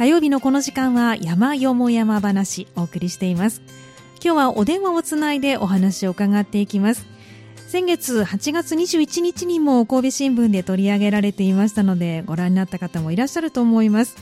火曜日のこの時間は山よも山話お送りしています。今日はお電話をつないでお話を伺っていきます。先月8月21日にも神戸新聞で取り上げられていましたのでご覧になった方もいらっしゃると思います。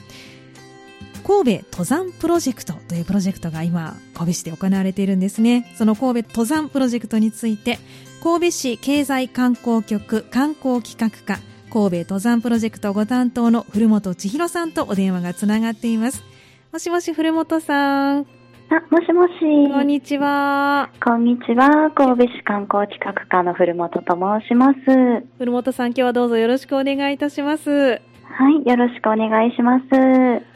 神戸登山プロジェクトというプロジェクトが今神戸市で行われているんですね。その神戸登山プロジェクトについて神戸市経済観光局観光企画課神戸登山プロジェクトご担当の古本千尋さんとお電話がつながっていますもしもし古本さんあ、もしもし。こんにちは。こんにちは。神戸市観光企画課の古本と申します。古本さん、今日はどうぞよろしくお願いいたします。はい、よろしくお願いします。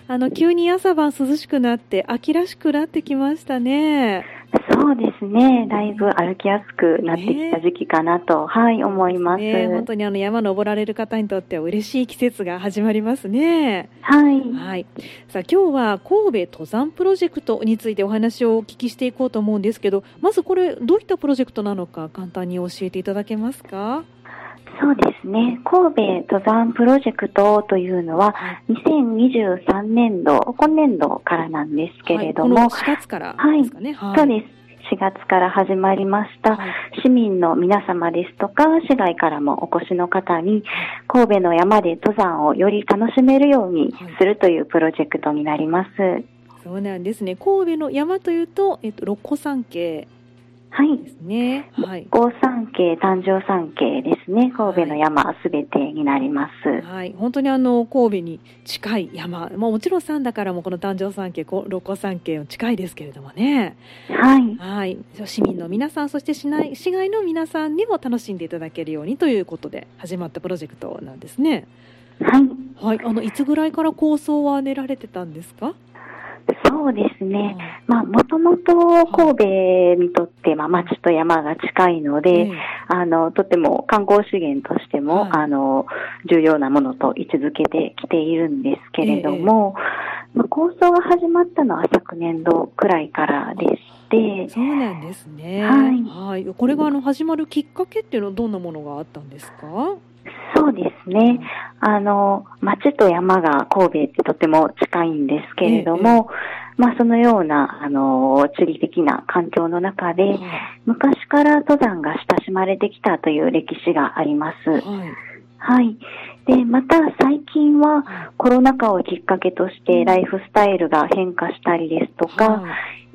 あの、急に朝晩涼しくなって、秋らしくなってきましたね。そうですね。だいぶ歩きやすくなってきた時期かなと、ね、はい、思います。ね、本当にあの山登られる方にとっては嬉しい季節が始まりますね。はい。はい。さあ、今日は神戸登山プロジェクトについてお話をお聞きしていこうと思うんですけど、まずこれ、どういったプロジェクトなのか簡単に教えていただけますか？そうですね。神戸登山プロジェクトというのは、2023年度、今年度からなんですけれども、はい、4月からですかね。はい、そうです。4月から始まりました、はい、市民の皆様ですとか、市外からもお越しの方に、神戸の山で登山をより楽しめるようにするというプロジェクトになります。そうなんですね。神戸の山というと、えっと、六甲山系はい。ですね。はい。五三系、誕生三系ですね。神戸の山すべてになります。はい。本当にあの、神戸に近い山。まあもちろん山だからもこの誕生三系、六甲山系近いですけれどもね。はい。はい。市民の皆さん、そして市内、市外の皆さんにも楽しんでいただけるようにということで始まったプロジェクトなんですね。はい。はい。あの、いつぐらいから構想は練られてたんですか？そうですね。まあ、もともと神戸にとって、まあ、町と山が近いので、あの、とても観光資源としても、あの、重要なものと位置づけてきているんですけれども、まあ、構想が始まったのは昨年度くらいからでして、そうなんですね。はい。はい。これがあの始まるきっかけっていうのはどんなものがあったんですか？そうですね。あの、町と山が神戸ってとても近いんですけれども、ええ、まあそのような、あの、地理的な環境の中で、昔から登山が親しまれてきたという歴史があります。はい。はい。で、また最近はコロナ禍をきっかけとしてライフスタイルが変化したりですとか、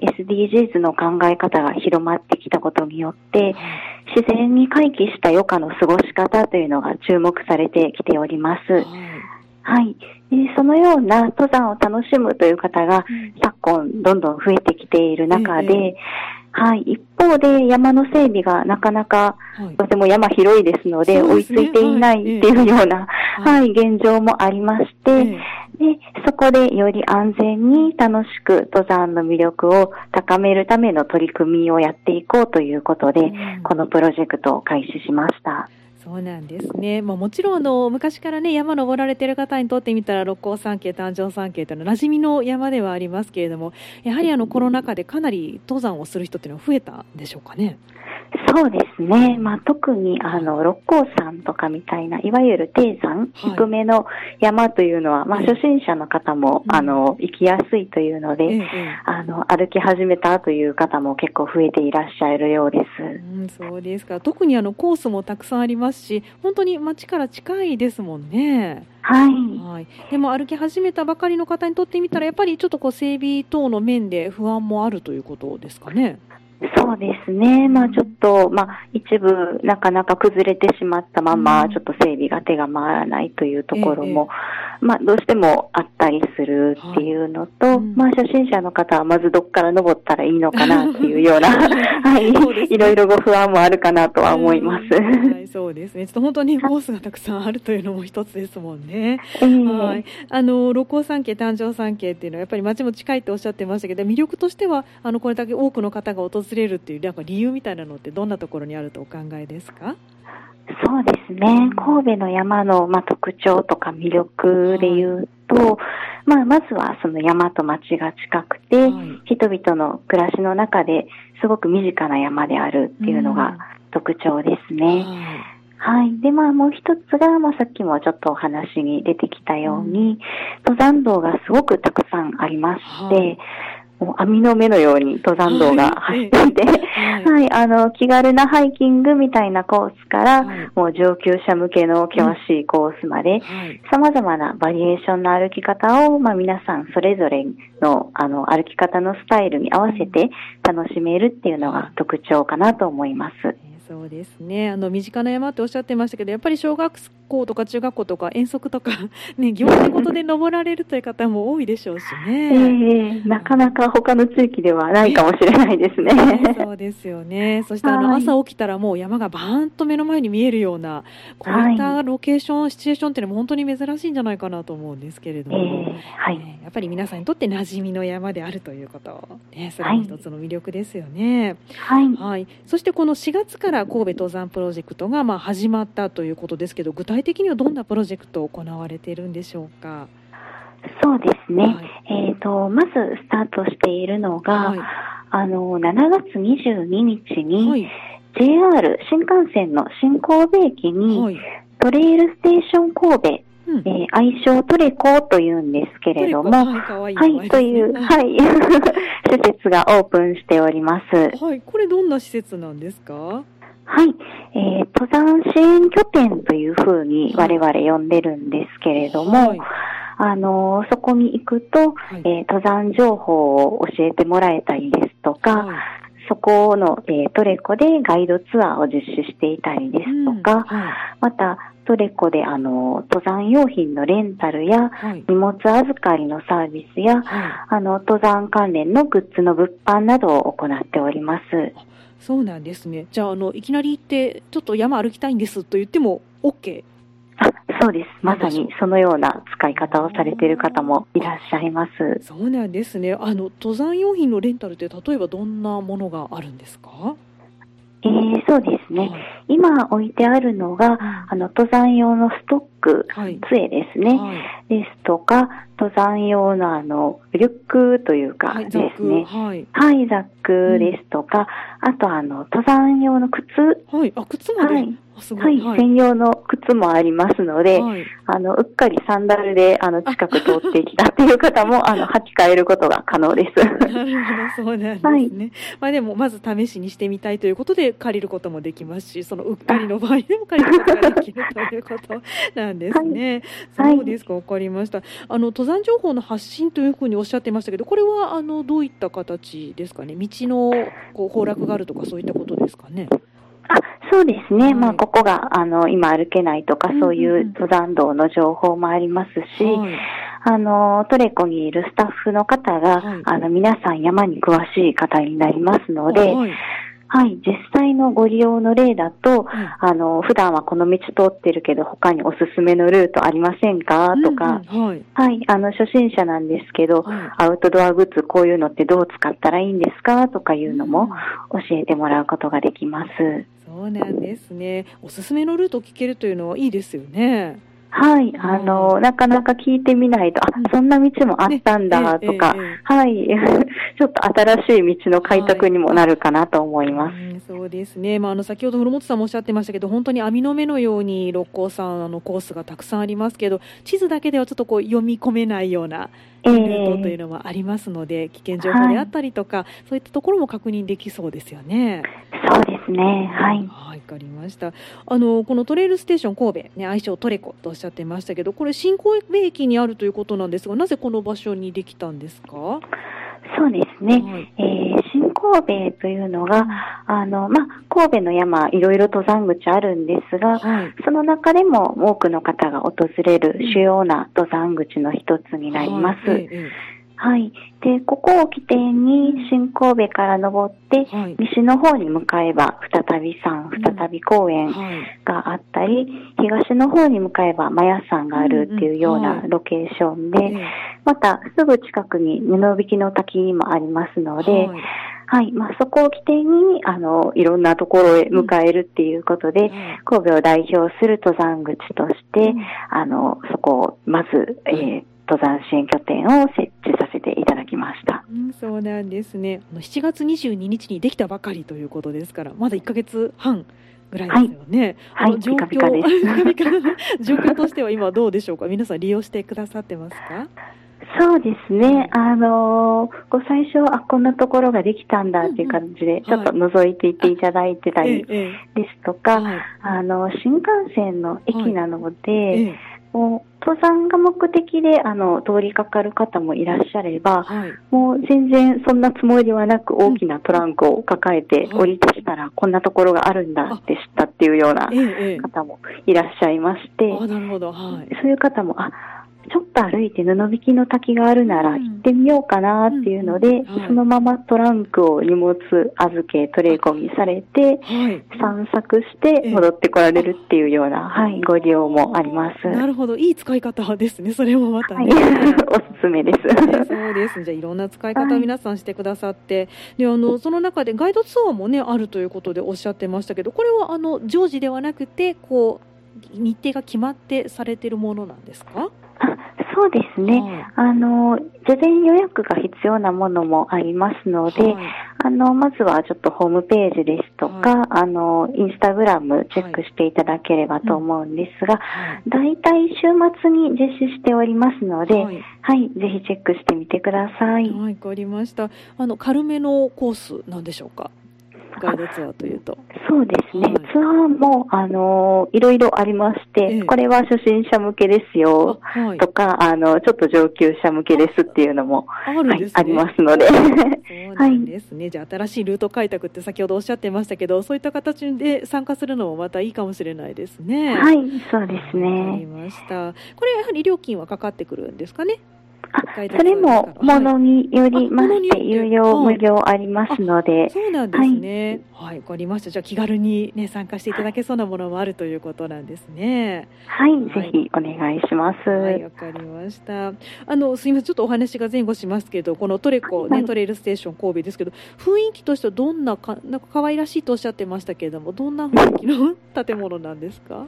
SDGs の考え方が広まってきたことによって、自然に回帰した余暇の過ごし方というのが注目されてきております。はい。でそのような登山を楽しむという方が、昨今どんどん増えてきている中で、はい。一方で山の整備がなかなか、とても山広いですので、追いついていないっていうような、はい、現状もありまして、で、そこでより安全に楽しく登山の魅力を高めるための取り組みをやっていこうということで、このプロジェクトを開始しました。そうなんですね、まあ、もちろんあの昔からね山登られている方にとってみたら六甲山系、誕生山系というのは馴染みの山ではありますけれどもやはりあのコロナ禍でかなり登山をする人というのは増えたんでしょうかね？そうですね。まあ、特に、あの、六甲山とかみたいな、いわゆる低山、低めの山というのは、まあ、初心者の方も、あの、行きやすいというので、あの、歩き始めたという方も結構増えていらっしゃるようです。うん、そうですか。特にあの、コースもたくさんありますし、本当に街から近いですもんね。はい。はい。でも歩き始めたばかりの方にとってみたら、やっぱりちょっとこう整備等の面で不安もあるということですかね。そうですね。まあちょっと、まあ一部なかなか崩れてしまったまま、ちょっと整備が手が回らないというところも、まあどうしてもあったりするっていうのと、まあ初心者の方はまずどっから登ったらいいのかなっていうような、はい、いろいろご不安もあるかなとは思います。はい、そうですね。ちょっと本当にコースがたくさんあるというのも一つですもんね。はい。あの、六甲山系、誕生山系っていうのはやっぱり街も近いっておっしゃってましたけど、魅力としては、あの、これだけ多くの方が訪れるっていうなんか理由みたいなのってどんなところにあるとお考えですか？そうですね。神戸の山の、まあ、特徴とか魅力で言うと、はい、まあ、まずはその山と町が近くて、はい、人々の暮らしの中ですごく身近な山であるっていうのが特徴ですね。はい。で、まあもう一つが、まあさっきもちょっとお話に出てきたように、うん、登山道がすごくたくさんありまして、はいもう網の目のように登山道が走っていて、はい、はい、あの、気軽なハイキングみたいなコースから、はい、もう上級者向けの険しいコースまで、様々なバリエーションの歩き方を、まあ皆さんそれぞれの、あの、歩き方のスタイルに合わせて楽しめるっていうのが特徴かなと思います。そうですね。あの身近な山っておっしゃってましたけどやっぱり小学校とか中学校とか遠足とか、ね、行事ごとで登られるという方も多いでしょうしね、えー、なかなか他の地域ではないかもしれないですね。そうですよね。そしてあの、朝起きたらもう山がバーンと目の前に見えるようなこういったロケーション、はい、シチュエーションっていうのも本当に珍しいんじゃないかなと思うんですけれども、えー、はい、やっぱり皆さんにとって馴染みの山であるということ、ね、それも一つの魅力ですよね。はい、はい、そしてこの4月から神戸登山プロジェクトがまあ始まったということですけど具体的にはどんなプロジェクトを行われているんでしょうか？そうですね。はい、えっ、ー、と、まずスタートしているのが、はい、あの、7月22日に、はい、JR 新幹線の新神戸駅に、トレイルステーション神戸うん、えー、愛称トレコというんですけれども、はい、はい、という、はい、施設がオープンしております。はい、これどんな施設なんですか？はい。えー、登山支援拠点というふうに我々呼んでるんですけれども、はい、あのー、そこに行くと、はい、えー、登山情報を教えてもらえたりですとか、はい、そこの、えトレコでガイドツアーを実施していたりですとか、うん、また、トレコであの登山用品のレンタルや、荷物預かりのサービスや、あの登山関連のグッズの物販などを行っております。そうなんですね。じゃあ、あの、いきなり行って、ちょっと山歩きたいんですと言っても OK? あそうです。まさにそのような使い方をされている方もいらっしゃいます。そうなんですね。あの、登山用品のレンタルって、例えばどんなものがあるんですか？えー、そうですね、はい、今置いてあるのが、あの登山用のストック、はい、杖ですね、はい、ですとか、登山用のあのリュックというかですね、はい、はい、ザックですとか、うん、あとあの登山用の靴、はい、あ靴まで、はい。はい、専用の靴もありますので、はい、あの、うっかりサンダルで、あの、近く通ってきたっていう方も、あの、履き替えることが可能です。なるほど、そうなんですね。はい、まあでも、まず試しにしてみたいということで、借りることもできますし、そのうっかりの場合でも借りることができるということなんですね。はい、そうですか、わかりました。あの、登山情報の発信というふうにおっしゃってましたけど、これは、あの、どういった形ですかね？道の、こう、崩落があるとか、そういったことですかね。あ、そうですね。はい、まあ、ここが、あの、今歩けないとか、そういう登山道の情報もありますし、はい、あの、トレコにいるスタッフの方が、はい、あの、皆さん山に詳しい方になりますので、はい、実際のご利用の例だと、あの、普段はこの道通ってるけど、他におすすめのルートありませんか？とか、うんうん、はい、はい、あの、初心者なんですけど、はい、アウトドアグッズこういうのってどう使ったらいいんですか？とかいうのも教えてもらうことができます。そうなんですね。おすすめのルートを聞けるというのはいいですよね。はい、あの、なかなか聞いてみないと、あ、そんな道もあったんだとか、ねえー、はい、ちょっと新しい道の開拓にもなるかなと思います。はい、そうですね。まあ、あの、先ほど古本さんもおっしゃってましたけど、本当に網の目のように六甲山あのコースがたくさんありますけど、地図だけではちょっとこう読み込めないようなルートというのもありますので、えー、危険情報であったりとか、はい、そういったところも確認できそうですよね。そうですね。はい。はい、わかりました。あの、このトレイルステーション神戸、ね、愛称トレコとおっしゃってましたけど、これ新神戸駅にあるということなんですが、なぜこの場所にできたんですか？そうですね。はい、えー、新神戸というのが、あの、まあ、神戸の山、いろいろ登山口あるんですが、はい、その中でも多くの方が訪れる主要な登山口の一つになります。はいはい。で、ここを起点に新神戸から登って、はい、西の方に向かえば再び山、再び公園があったり、うんはい、東の方に向かえばマヤ山があるっていうようなロケーションで、またすぐ近くに布引の滝もありますので、はい。まあ、そこを起点に、あの、いろんなところへ迎えるっていうことで、うん、神戸を代表する登山口として、うん、あの、そこを、まず、えー、登山支援拠点を設置させていただきました。うん、そうなんですね。7月22日にできたばかりということですから、まだ1ヶ月半ぐらいですよね。はい、あの状況ピカピカです ピカ状況としては今どうでしょうか？皆さん利用してくださってますか？そうですね。あのーこう最初、あ、こんなところができたんだっていう感じで、ちょっと覗いていっていただいてたりえですとか、はいあの、新幹線の駅なので、う登山が目的で、あの、通りかかる方もいらっしゃれば、はい。もう全然そんなつもりはなく大きなトランクを抱えてはい降りてきたらこんなところがあるんだって知ったっていうような方もいらっしゃいまして。そういう方も、あ、ちょっと歩いて布引きの滝があるならうん行ってみようかなっていうので、うんうんはいそのままトランクを荷物預け、トレー込みされて、はい。散策して戻ってこられるっていうような、はい、ご利用もあります。なるほど。いい使い方ですね。それもまたはいね。おすすめです。ね そうです。じゃあいろんな使い方皆さんしてくださって、であのその中でガイドツアーもねあるということでおっしゃってましたけど、これはあの常時ではなくてこう日程が決まってされているものなんですか？あそうですね。はいあの、事前予約が必要なものもありますので、はいあの、まずはちょっとホームページですとか、はあの、インスタグラムチェックしていただければと思うんですが、はい大体週末に実施しておりますので、はいはい、ぜひチェックしてみてください。はい、わかりました。あの軽めのコースなんでしょうか？ガイドツアーというと。そうですね。はいツアーも、あの、いろいろありまして、ええこれは初心者向けですよ、あはい。とか、あの、ちょっと上級者向けですっていうのも、あね。はい、ありますので。そうですね。じゃあ新しいルート開拓って先ほどおっしゃってましたけど、そういった形で参加するのもまたいいかもしれないですね。はい、そうですわかりね。ました。これやはり料金はかかってくるんですかね？それも、ものによりまして、有料、はい無料ありますので、そうなんですね。はい、わ、かりました。じゃあ気軽にね参加していただけそうなものもあるということなんですね。はい、はいぜひお願いします。はい、わかりました。あのすみません、ちょっとお話が前後しますけど、このトレコね、はいトレイルステーション神戸ですけど、雰囲気としてはどんなかなんか可愛らしいとおっしゃってましたけれども、どんな雰囲気の建物なんですか？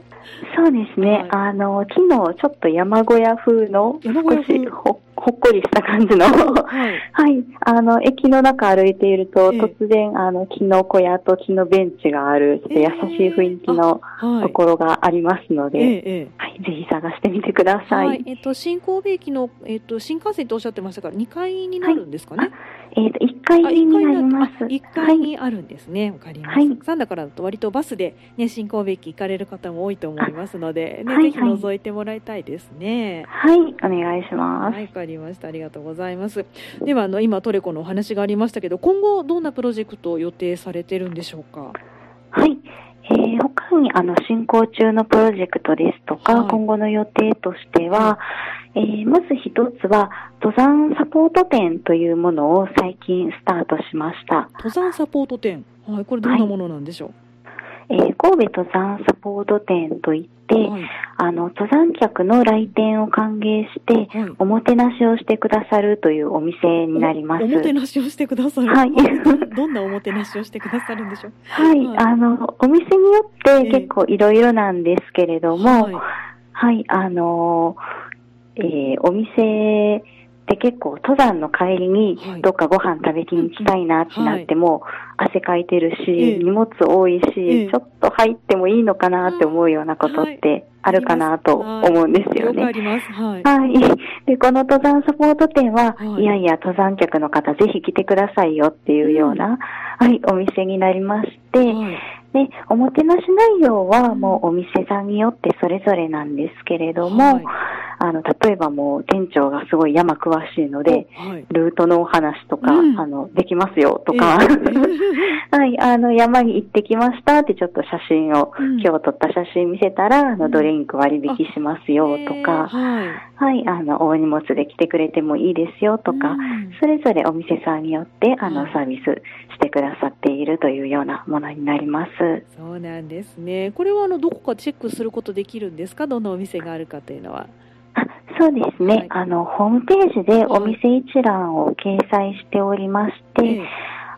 そうですね、はいあの、昨日ちょっと山小屋風の、少しほほっこりした感じの、はい。はい。あの、駅の中歩いていると、ええ突然、あの、木の小屋と木のベンチがある、ちょっと優しい雰囲気のはい。ところがありますので。はい。ぜひ探してみてください。はい、えっと新神戸駅のえっと新幹線とおっしゃってましたから2階になるんですかね？えっ、と、1階になります。1階にあるんですね。わ、かりました。はいサンダからだと割とバスでね新神戸駅行かれる方も多いと思いますので、ね、はいぜひ覗いてもらいたいですね。はい。お願いします。はい、わかりました。ありがとうございます。ではあの今トレコのお話がありましたけど、今後どんなプロジェクトを予定されてるんでしょうか？はい。えー他にあの進行中のプロジェクトですとか、はい今後の予定としては、えーまず一つは登山サポート展というものを最近スタートしました。登山サポート展。はい、これどんなものなんでしょえー神戸登山サポート展といっ。はい。あの登山客の来店を歓迎して、はい。おもてなしをしてくださるというお店になります。おもてなしをしてくださる。はいどんなおもてなしをしてくださるんでしょう？はい、はいあの、お店によって結構いろいろなんですけれども、はいはい、あのーえーお店って結構登山の帰りにはい。どっかご飯食べに行きたいなってなっても、汗かいてるし、ええ。荷物多いし、ええ。ちょっと入ってもいいのかなって思うようなことってあるかなと思うんですよね。はい。はい。で、この登山サポート店は、はい。い、やいや、登山客の方ぜひ来てくださいよっていうような、はい、お店になりまして、はい。で、おもてなし内容はもうお店さんによってそれぞれなんですけれども、はいあの、例えばもう店長がすごい山詳しいので、はい。ルートのお話とか、うんあの、できますよとか、え はい、あの、山に行ってきましたってちょっと写真を、うん今日撮った写真見せたら、あの、うんドリンク割引しますよとか、はい。はい、あの、大荷物で来てくれてもいいですよとか、うんそれぞれお店さんによって、あのは、いサービスしてくださっているというようなものになります。そうなんですね。これはあのどこかチェックすることできるんですか？どんなお店があるかというのは。あそうですね、はい。あの、ホームページでお店一覧を掲載しておりまして、ええ。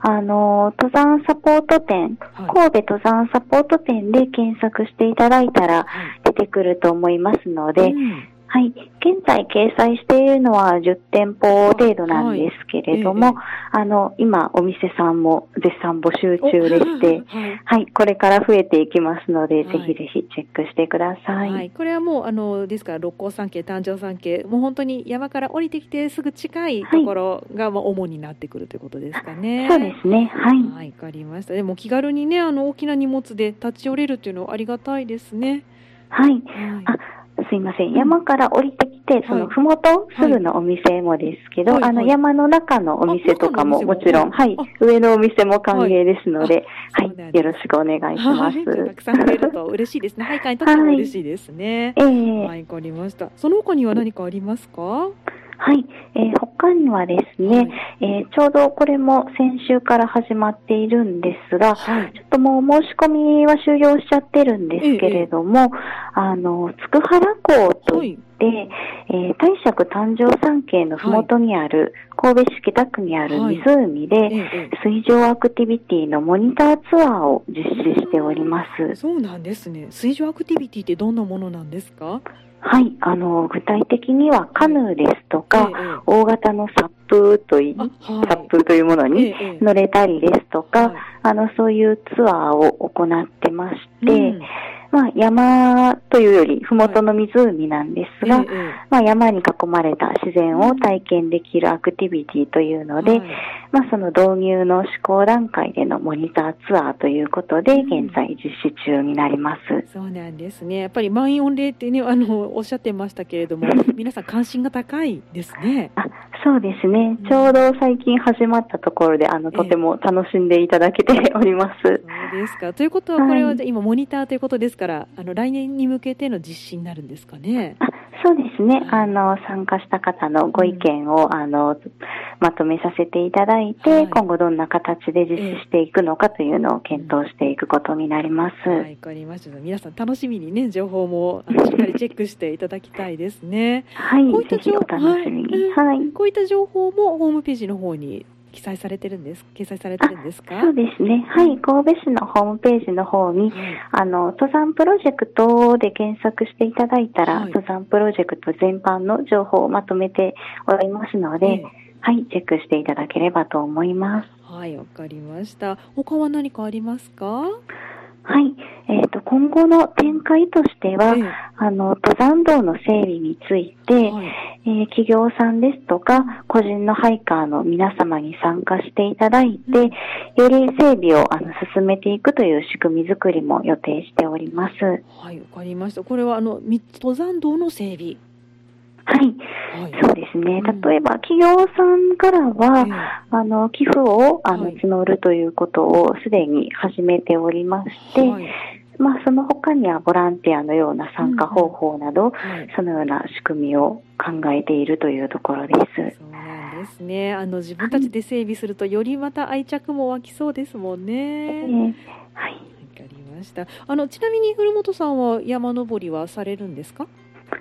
あの、登山サポート店、はい。神戸登山サポート店で検索していただいたらはい。出てくると思いますので、うんはい。現在掲載しているのは10店舗程度なんですけれども、はいえあの、今お店さんも絶賛募集中でして、はいはい。これから増えていきますので、はいぜひぜひチェックしてください。はい、これはもうあのですから六甲山系、誕生山系、もう本当に山から降りてきてすぐ近いところがまあ主になってくるということですかね。そうですね。はい。はい、わかりました。でも気軽にね、あの大きな荷物で立ち寄れるっていうのはありがたいですね。はい。はいあすいません。山から降りてきて、そのふもとすぐのお店もですけど、はいはいあの山の中のお店とかもももちろん、はいあ。上のお店も歓迎ですので、あはい。よろしくお願いしまはい、たくさん増えると嬉しいですね。配下にとっても嬉しいですね。す。ええはい、わかりました。その他には何かありますか？はい。えー他にはですね、はいえーちょうどこれも先週から始まっているんですが、はいちょっともう申し込みは終了しちゃってるんですけれども、あの、つくはら港といって、えー大釈誕生山系のふもとにある、神戸市北区にある湖で、えええ水上アクティビティのモニターツアーを実施しておりますえ。そうなんですね。水上アクティビティってどんなものなんですか？はい。あの、具体的にはカヌーですとか、ええ大型のサップといい、あ、はい。サップというものに乗れたりですとか、はい。あの、そういうツアーを行ってまして、うんまあ、山というより、ふもとの湖なんですが、えええまあ、山に囲まれた自然を体験できるアクティビティというので、はいまあ、その導入の試行段階でのモニターツアーということで、うん現在実施中になります。そうなんですね。やっぱり満員御礼ってね、あのおっしゃってましたけれども、皆さん関心が高いですね。あそうですねうん。ちょうど最近始まったところで、あの、ええとても楽しんでいただけております。ですか？ということは、これは今モニターということですから、あの来年に向けての実施になるんですかね？あそうですね。はいあの、参加した方のご意見を、あの、まとめさせていただいて、はい今後どんな形で実施していくのかというのを検討していくことになります。はい、わかりました。皆さん楽しみにね、情報もしっかりチェックしていただきたいですね。はい、こういった情ぜひお楽しみに。ははい。こういった情報もホームページの方に記載されてるんです。掲載されてるんですか？そうですね。はい、神戸市のホームページの方に、はいあの、登山プロジェクトで検索していただいたら、はい登山プロジェクト全般の情報をまとめておりますので、ええはい、チェックしていただければと思います。はい、わかりました。他は何かありますか？はい。えっ、と、今後の展開としては、ええあの、登山道の整備について、はいえー企業さんですとか、個人のハイカーの皆様に参加していただいて、より整備をあの進めていくという仕組み作りも予定しております。はい、わかりました。これはあのみ登山道の整備。はい。はい。そうですね。うん例えば、企業さんからは、えあの、寄付を、あの、はい募るということをすでに始めておりまして、はいまあ、その他にはボランティアのような参加方法など、はいそのような仕組みを考えているというところです。そうなんですね。あの自分たちで整備するとよりまた愛着も湧きそうですもんね。えーはい。わかりました。あのちなみに古本さんは山登りはされるんですか？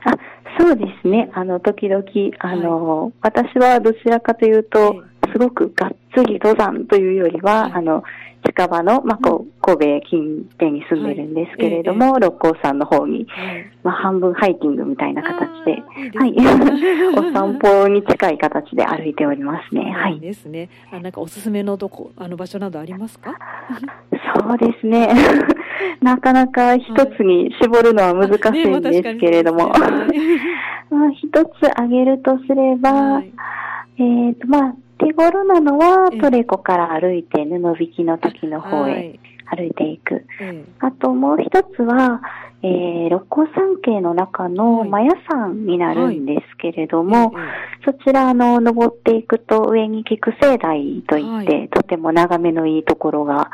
あ、そうですね。あの、時々、あの、私はどちらかというと、すごくがっつり登山というよりは、はいあの、近場の、まあ、こう神戸近辺に住んでるんですけれども、六甲山の方に、はい。まあ、半分ハイキングみたいな形で、いいはいですね お散歩に近い形で歩いておりますね。はい。ですね。あなんかおすすめのどこあの場所などありますか？そうですね。なかなか一つに絞るのは難しいんですけれども、ねまあ 一つ挙げるとすれば、はい。えっ、と、まあ、手頃なのはええ。トレコから歩いて布引きの滝の方へはい。歩いていく。えあともう一つは、えー、六甲山系の中のはい。マヤ山になるんですけれどえも、えそちら、あの、登っていくと上に菊生台といって、はい。とても眺めのいいところが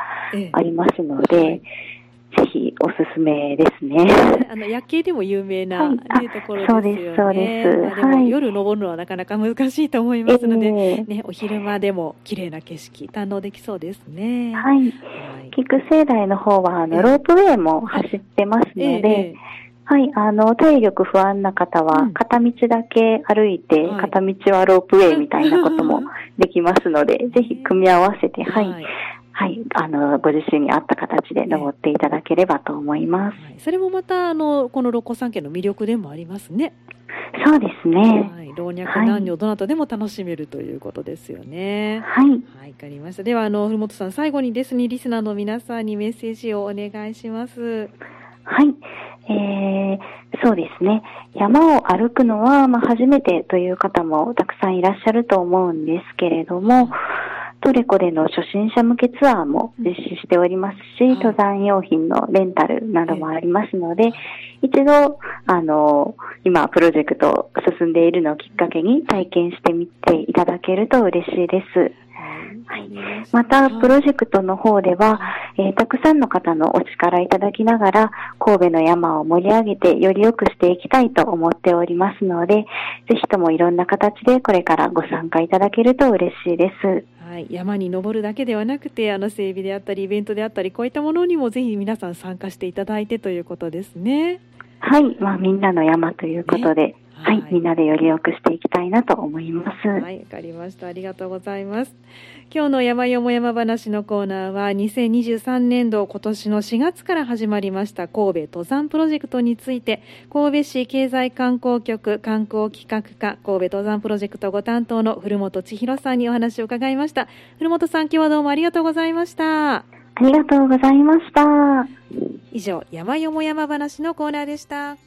ありますので、はいぜひおすすめですね。あの夜景でも有名な、はい。ところですよね。そうですそうです。まあ夜登るのはなかなか難しいと思いますので、えね、お昼間でも綺麗な景色堪能できそうですね。えはい。はい。菊生台の方は、あの、ええ。ロープウェイも走ってますので、ええ。はい、あの、体力不安な方はうん、片道だけ歩いて、はい。片道はロープウェイみたいなことも できますので、ぜひ組み合わせて、はい、はい、あの、ご自身に合った形で登っていただければと思います。はい、それもまた、あの、この六甲山系の魅力でもありますね。そうですね。はい、老若男女どなたでも楽しめるということですよね。はい。はい、わかりました。では、あの、古本さん、最後にですね、リスナーの皆さんにメッセージをお願いします。はい。えー、そうですね。山を歩くのは、まあ、初めてという方もたくさんいらっしゃると思うんですけれども、トレコでの初心者向けツアーも実施しておりますし、はい、登山用品のレンタルなどもありますので、一度、あの、今プロジェクト進んでいるのをきっかけに体験してみていただけると嬉しいです。はい。また、プロジェクトの方では、えー、たくさんの方のお力いただきながら、神戸の山を盛り上げてより良くしていきたいと思っておりますので、ぜひともいろんな形でこれからご参加いただけると嬉しいです。はい、山に登るだけではなくてあの整備であったりイベントであったりこういったものにもぜひ皆さん参加していただいてということですね。はい、まあ、みんなの山ということで、ね、はい、みんなでより良くしていきたいなと思います。はい、わかりました。ありがとうございます。今日の山よも山話のコーナーは、2023年度今年の4月から始まりました神戸登山プロジェクトについて、神戸市経済観光局観光企画課神戸登山プロジェクトご担当の古本千尋さんにお話を伺いました。古本さん、今日はどうもありがとうございました。ありがとうございました。以上、山よも山話のコーナーでした。